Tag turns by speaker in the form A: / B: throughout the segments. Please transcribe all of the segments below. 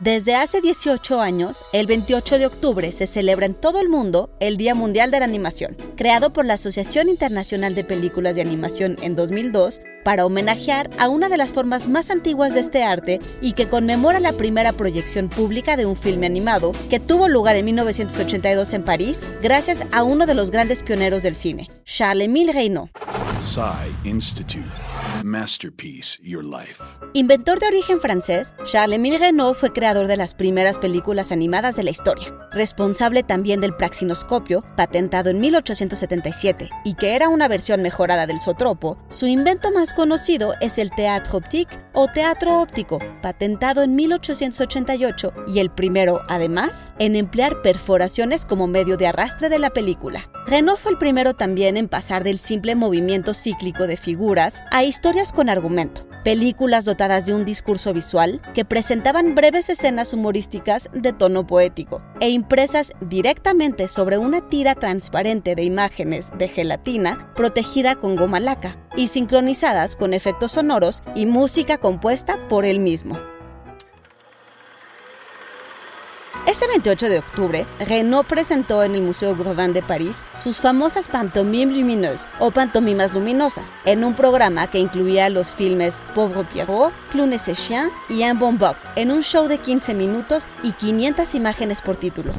A: Desde hace 18 años, el 28 de octubre se celebra en todo el mundo el Día Mundial de la Animación, creado por la Asociación Internacional de Películas de Animación en 2002 para homenajear a una de las formas más antiguas de este arte y que conmemora la primera proyección pública de un filme animado que tuvo lugar en 1982 en París gracias a uno de los grandes pioneros del cine, Charles-Émile Reynaud. Masterpiece Your Life. Inventor de origen francés, Charles-Émile Reynaud fue creador de las primeras películas animadas de la historia, responsable también del praxinoscopio, patentado en 1877, y que era una versión mejorada del sotropo. Su invento más conocido es el théâtre optique o teatro óptico, patentado en 1888 y el primero, además, en emplear perforaciones como medio de arrastre de la película. Renault fue el primero también en pasar del simple movimiento cíclico de figuras a historias con argumento, películas dotadas de un discurso visual que presentaban breves escenas humorísticas de tono poético e impresas directamente sobre una tira transparente de imágenes de gelatina protegida con goma laca y sincronizadas con efectos sonoros y música compuesta por él mismo. Ese 28 de octubre, Renault presentó en el Museo Grovin de París sus famosas pantomimes lumineuses o pantomimas luminosas, en un programa que incluía los filmes Pauvre Pierrot, Clown et Chien y Un Bon Bob, en un show de 15 minutos y 500 imágenes por título.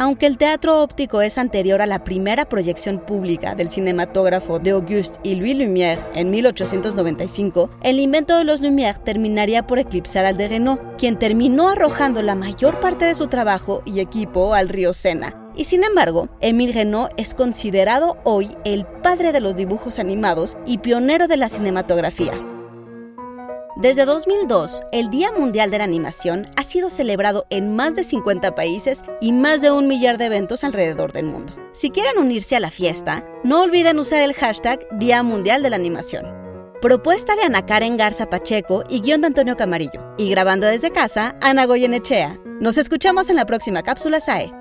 A: Aunque el teatro óptico es anterior a la primera proyección pública del cinematógrafo de Auguste y Louis Lumière en 1895, el invento de los Lumière terminaría por eclipsar al de Renault, quien terminó arrojando la mayor parte de su trabajo y equipo al río Sena. Y sin embargo, Émile Renault es considerado hoy el padre de los dibujos animados y pionero de la cinematografía. Desde 2002, el Día Mundial de la Animación ha sido celebrado en más de 50 países y más de un millar de eventos alrededor del mundo. Si quieren unirse a la fiesta, no olviden usar el hashtag Día Mundial de la Animación. Propuesta de Ana Karen Garza Pacheco y guion de Antonio Camarillo. Y grabando desde casa, Ana Goyenechea. Nos escuchamos en la próxima cápsula SAE.